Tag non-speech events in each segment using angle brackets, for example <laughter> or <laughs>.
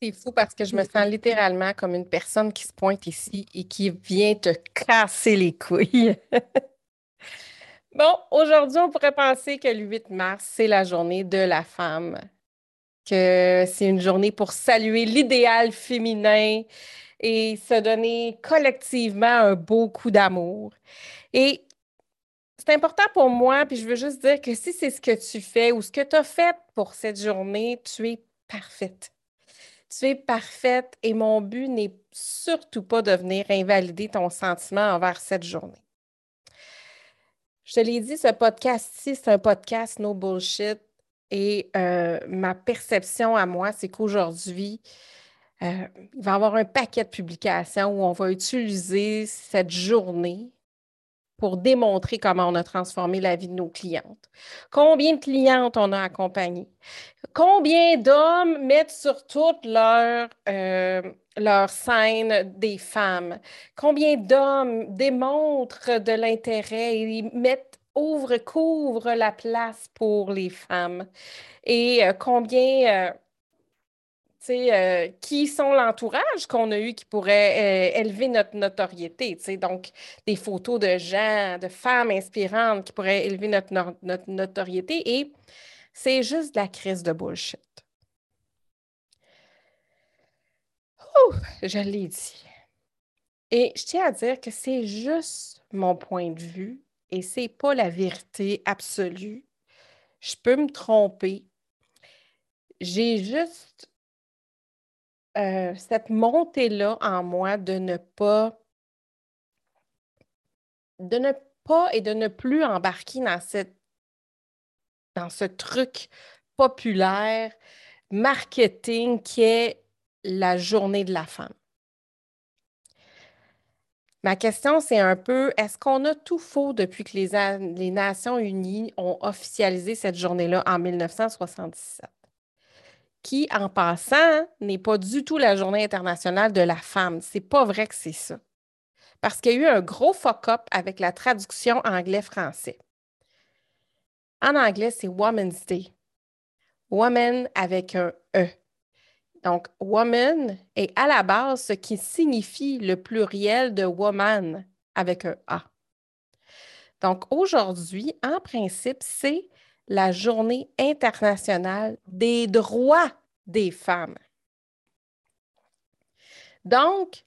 C'est fou parce que je me sens littéralement comme une personne qui se pointe ici et qui vient te casser les couilles. <laughs> bon, aujourd'hui, on pourrait penser que le 8 mars, c'est la journée de la femme, que c'est une journée pour saluer l'idéal féminin et se donner collectivement un beau coup d'amour. Et c'est important pour moi, puis je veux juste dire que si c'est ce que tu fais ou ce que tu as fait pour cette journée, tu es parfaite. Tu es parfaite et mon but n'est surtout pas de venir invalider ton sentiment envers cette journée. Je te l'ai dit, ce podcast-ci, c'est un podcast no bullshit. Et euh, ma perception à moi, c'est qu'aujourd'hui, euh, il va y avoir un paquet de publications où on va utiliser cette journée pour démontrer comment on a transformé la vie de nos clientes. Combien de clientes on a accompagnées? Combien d'hommes mettent sur toute leur, euh, leur scène des femmes? Combien d'hommes démontrent de l'intérêt et mettent, ouvrent, couvrent la place pour les femmes? Et euh, combien... Euh, euh, qui sont l'entourage qu'on a eu qui pourrait euh, élever notre notoriété. Donc, des photos de gens, de femmes inspirantes qui pourraient élever notre, notoriété. Et c'est juste la crise de bullshit. Ouh, je l'ai dit. Et je tiens à dire que c'est juste mon point de vue et c'est pas la vérité absolue. Je peux me tromper. J'ai juste euh, cette montée-là en moi de ne pas de ne pas et de ne plus embarquer dans cette dans ce truc populaire marketing qui est la journée de la femme. Ma question, c'est un peu, est-ce qu'on a tout faux depuis que les, les Nations Unies ont officialisé cette journée-là en 1977? Qui, en passant, n'est pas du tout la journée internationale de la femme. C'est pas vrai que c'est ça. Parce qu'il y a eu un gros fuck-up avec la traduction anglais-français. En anglais, c'est Woman's Day. Woman avec un E. Donc, woman est à la base ce qui signifie le pluriel de woman avec un A. Donc, aujourd'hui, en principe, c'est la Journée internationale des droits des femmes. Donc,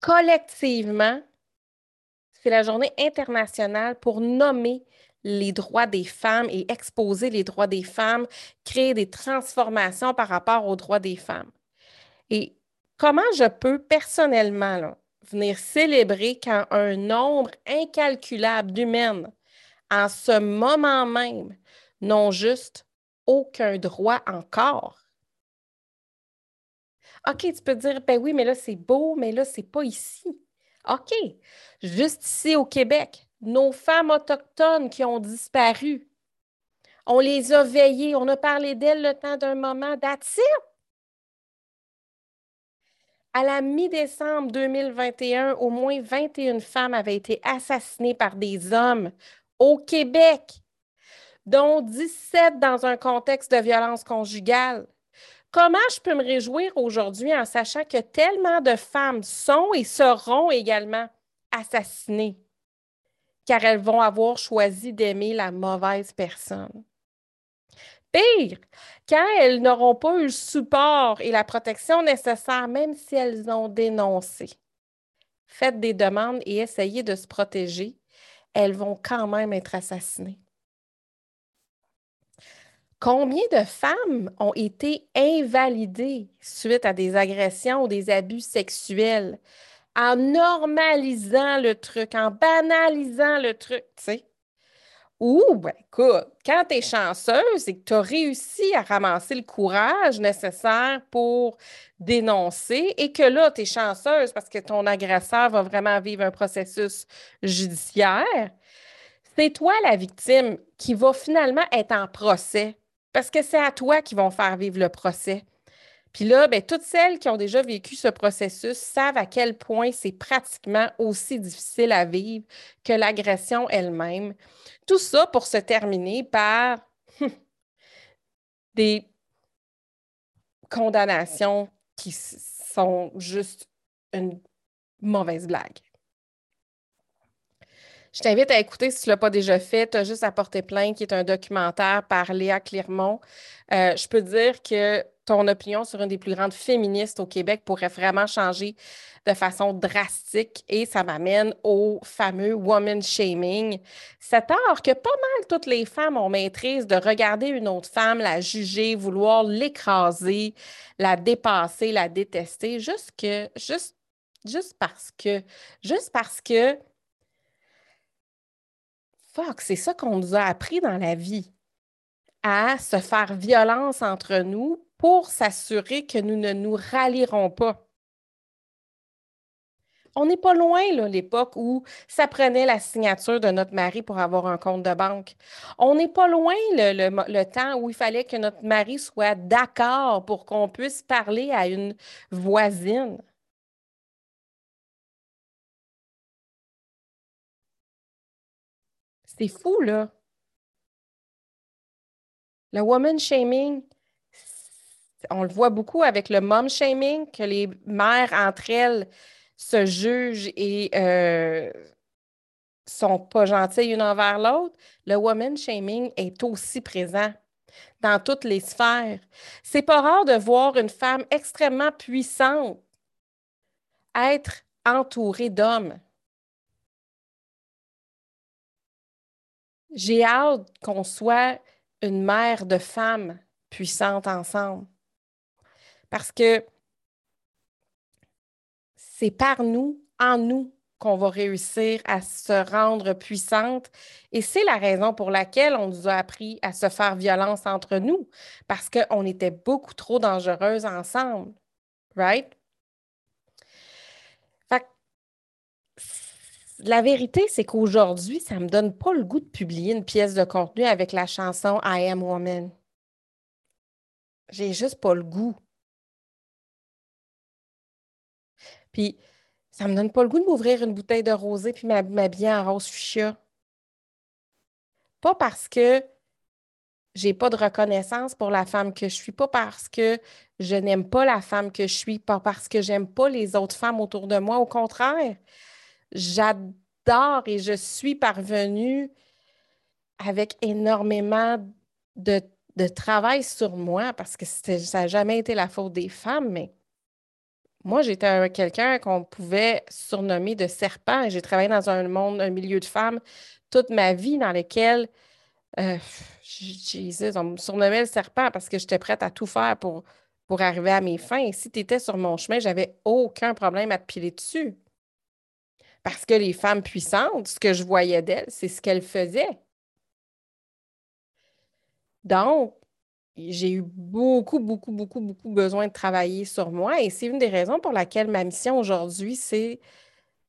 collectivement, c'est la journée internationale pour nommer les droits des femmes et exposer les droits des femmes, créer des transformations par rapport aux droits des femmes. Et comment je peux personnellement venir célébrer quand un nombre incalculable d'humaines en ce moment même, n'ont juste aucun droit encore. OK, tu peux dire, ben oui, mais là, c'est beau, mais là, c'est pas ici. OK, juste ici au Québec, nos femmes autochtones qui ont disparu, on les a veillées, on a parlé d'elles le temps d'un moment, that's À la mi-décembre 2021, au moins 21 femmes avaient été assassinées par des hommes au Québec, dont 17 dans un contexte de violence conjugale. Comment je peux me réjouir aujourd'hui en sachant que tellement de femmes sont et seront également assassinées car elles vont avoir choisi d'aimer la mauvaise personne? Pire, quand elles n'auront pas eu le support et la protection nécessaire, même si elles ont dénoncé. Faites des demandes et essayez de se protéger elles vont quand même être assassinées. Combien de femmes ont été invalidées suite à des agressions ou des abus sexuels en normalisant le truc, en banalisant le truc, tu sais? Ou, ben, écoute, quand tu es chanceuse et que tu as réussi à ramasser le courage nécessaire pour dénoncer et que là, tu es chanceuse parce que ton agresseur va vraiment vivre un processus judiciaire, c'est toi la victime qui va finalement être en procès parce que c'est à toi qu'ils vont faire vivre le procès. Puis là, ben, toutes celles qui ont déjà vécu ce processus savent à quel point c'est pratiquement aussi difficile à vivre que l'agression elle-même. Tout ça pour se terminer par <laughs> des condamnations qui sont juste une mauvaise blague. Je t'invite à écouter si tu ne l'as pas déjà fait. Tu as juste à porter plainte, qui est un documentaire par Léa Clermont. Euh, je peux dire que ton opinion sur une des plus grandes féministes au Québec pourrait vraiment changer de façon drastique et ça m'amène au fameux woman shaming. Cet art que pas mal toutes les femmes ont maîtrise de regarder une autre femme, la juger, vouloir l'écraser, la dépasser, la détester, juste que, juste, juste parce que, juste parce que fuck, c'est ça qu'on nous a appris dans la vie, à se faire violence entre nous pour s'assurer que nous ne nous rallierons pas. On n'est pas loin, là, l'époque où ça prenait la signature de notre mari pour avoir un compte de banque. On n'est pas loin le, le, temps où il fallait que notre mari soit d'accord pour qu'on puisse parler à une voisine. C'est fou, là. Le woman shaming, on le voit beaucoup avec le mom shaming, que les mères entre elles se jugent et euh, sont pas gentilles une envers l'autre. Le woman shaming est aussi présent dans toutes les sphères. C'est pas rare de voir une femme extrêmement puissante être entourée d'hommes. J'ai hâte qu'on soit une mère de femmes puissantes ensemble. Parce que c'est par nous, en nous, qu'on va réussir à se rendre puissante. Et c'est la raison pour laquelle on nous a appris à se faire violence entre nous, parce qu'on était beaucoup trop dangereuses ensemble. Right? La vérité, c'est qu'aujourd'hui, ça ne me donne pas le goût de publier une pièce de contenu avec la chanson I Am Woman. J'ai juste pas le goût. Puis, ça me donne pas le goût de m'ouvrir une bouteille de rosé puis m'habiller en rose fuchsia. Pas parce que j'ai pas de reconnaissance pour la femme que je suis, pas parce que je n'aime pas la femme que je suis, pas parce que j'aime pas les autres femmes autour de moi. Au contraire, j'adore et je suis parvenue avec énormément de, travail sur moi parce que ça n'a jamais été la faute des femmes, mais moi, j'étais quelqu'un qu'on pouvait surnommer de serpent. J'ai travaillé dans un monde, un milieu de femmes toute ma vie dans lequel, euh, on me surnommait le serpent parce que j'étais prête à tout faire pour, arriver à mes fins. Et si tu étais sur mon chemin, j'avais aucun problème à te piler dessus. Parce que les femmes puissantes, ce que je voyais d'elles, c'est ce qu'elles faisaient. Donc, j'ai eu beaucoup, beaucoup, beaucoup, beaucoup besoin de travailler sur moi et c'est une des raisons pour laquelle ma mission aujourd'hui, c'est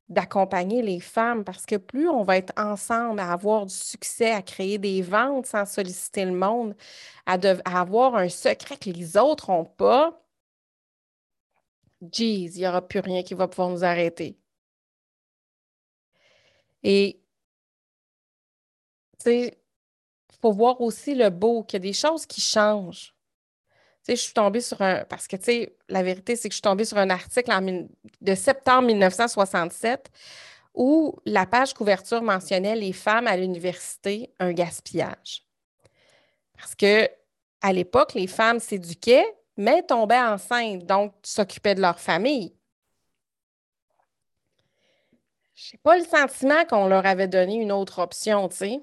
d'accompagner les femmes parce que plus on va être ensemble à avoir du succès, à créer des ventes sans solliciter le monde, à, avoir un secret que les autres n'ont pas, jeez, il n'y aura plus rien qui va pouvoir nous arrêter. Et, tu il faut voir aussi le beau, qu'il y a des choses qui changent. Je suis tombée sur un. Parce que, tu sais, la vérité, c'est que je suis tombée sur un article de septembre 1967 où la page couverture mentionnait les femmes à l'université, un gaspillage. Parce que à l'époque, les femmes s'éduquaient, mais tombaient enceintes, donc s'occupaient de leur famille. Je n'ai pas le sentiment qu'on leur avait donné une autre option, tu sais.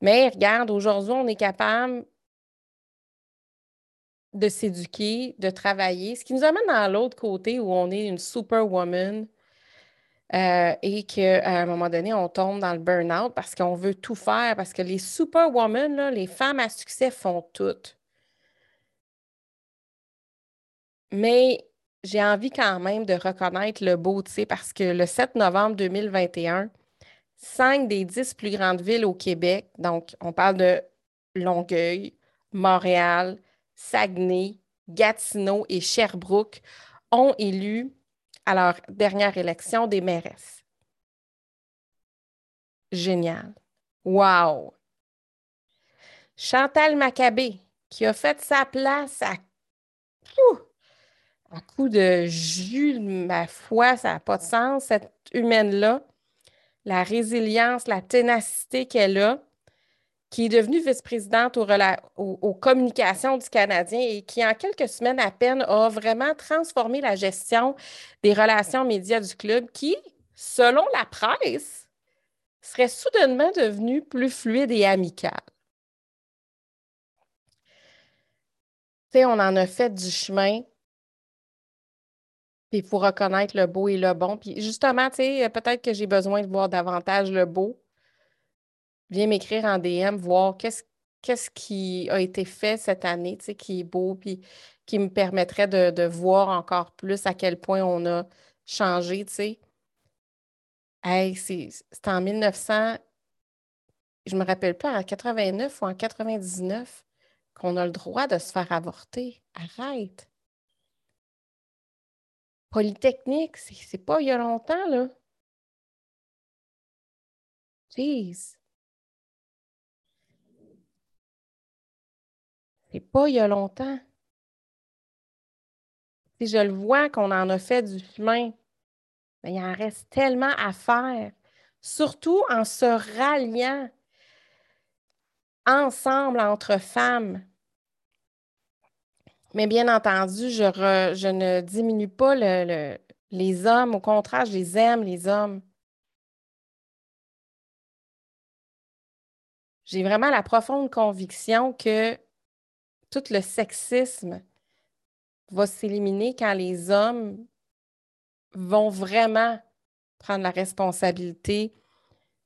Mais regarde, aujourd'hui, on est capable de s'éduquer, de travailler, ce qui nous amène dans l'autre côté où on est une superwoman euh, et qu'à un moment donné, on tombe dans le burn-out parce qu'on veut tout faire, parce que les superwomen, les femmes à succès font tout. Mais j'ai envie quand même de reconnaître le beau, tu sais, parce que le 7 novembre 2021, cinq des dix plus grandes villes au Québec, donc on parle de Longueuil, Montréal, Saguenay, Gatineau et Sherbrooke, ont élu à leur dernière élection des mairesses. Génial. Wow! Chantal Maccabé, qui a fait sa place à, à coup de jus, ma foi, ça n'a pas de sens, cette humaine-là. La résilience, la ténacité qu'elle a qui est devenue vice-présidente aux, communications du Canadien et qui, en quelques semaines à peine, a vraiment transformé la gestion des relations médias du club qui, selon la presse, serait soudainement devenue plus fluide et amicale. On en a fait du chemin. Puis il faut reconnaître le beau et le bon. Puis justement, tu sais, peut-être que j'ai besoin de voir davantage le beau viens m'écrire en DM, voir qu'est-ce qui a été fait cette année, tu sais, qui est beau, puis qui me permettrait de, voir encore plus à quel point on a changé, tu sais. Hey, c'est en 1900, je me rappelle pas, en 89 ou en 99, qu'on a le droit de se faire avorter. Arrête. Polytechnique, c'est pas il y a longtemps, là. Jeez. C'est pas il y a longtemps. Si je le vois qu'on en a fait du chemin, mais il en reste tellement à faire, surtout en se ralliant ensemble entre femmes. Mais bien entendu, je, ne diminue pas les hommes. Au contraire, je les aime, les hommes. J'ai vraiment la profonde conviction que tout le sexisme va s'éliminer quand les hommes vont vraiment prendre la responsabilité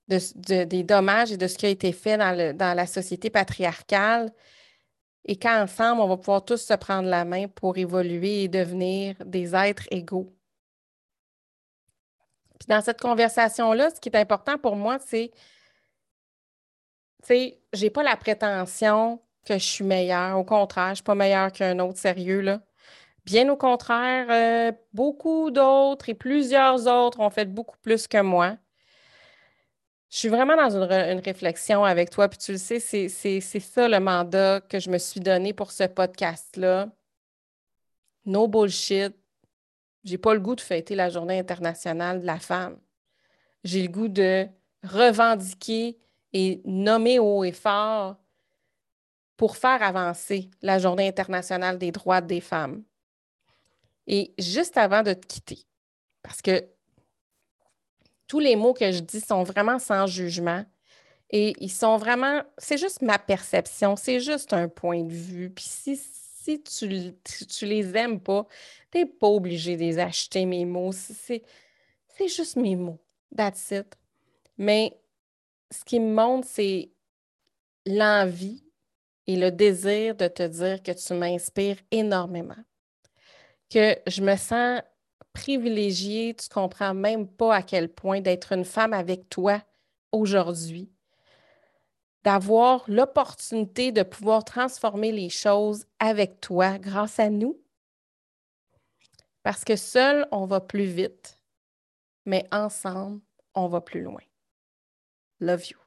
des dommages et de ce qui a été fait dans, la société patriarcale et qu'ensemble, on va pouvoir tous se prendre la main pour évoluer et devenir des êtres égaux. Puis dans cette conversation-là, ce qui est important pour moi, c'est, tu sais, j'ai pas la prétention que je suis meilleure. Au contraire, je ne suis pas meilleure qu'un autre sérieux, là. Bien au contraire, euh, beaucoup d'autres et plusieurs autres ont fait beaucoup plus que moi. Je suis vraiment dans une, réflexion avec toi, puis tu le sais, c'est ça le mandat que je me suis donné pour ce podcast-là. No bullshit. J'ai pas le goût de fêter la Journée internationale de la femme. J'ai le goût de revendiquer et nommer haut et fort pour faire avancer la Journée internationale des droits des femmes. Et juste avant de te quitter, parce que tous les mots que je dis sont vraiment sans jugement et ils sont vraiment, c'est juste ma perception, c'est juste un point de vue. Puis si, si tu, tu les aimes pas, tu n'es pas obligé de les acheter, mes mots. C'est juste mes mots. That's it. Mais ce qui me montre, c'est l'envie et le désir de te dire que tu m'inspires énormément, que je me sens privilégiée, tu comprends même pas à quel point d'être une femme avec toi aujourd'hui, d'avoir l'opportunité de pouvoir transformer les choses avec toi grâce à nous. Parce que seul, on va plus vite, mais ensemble, on va plus loin. Love you.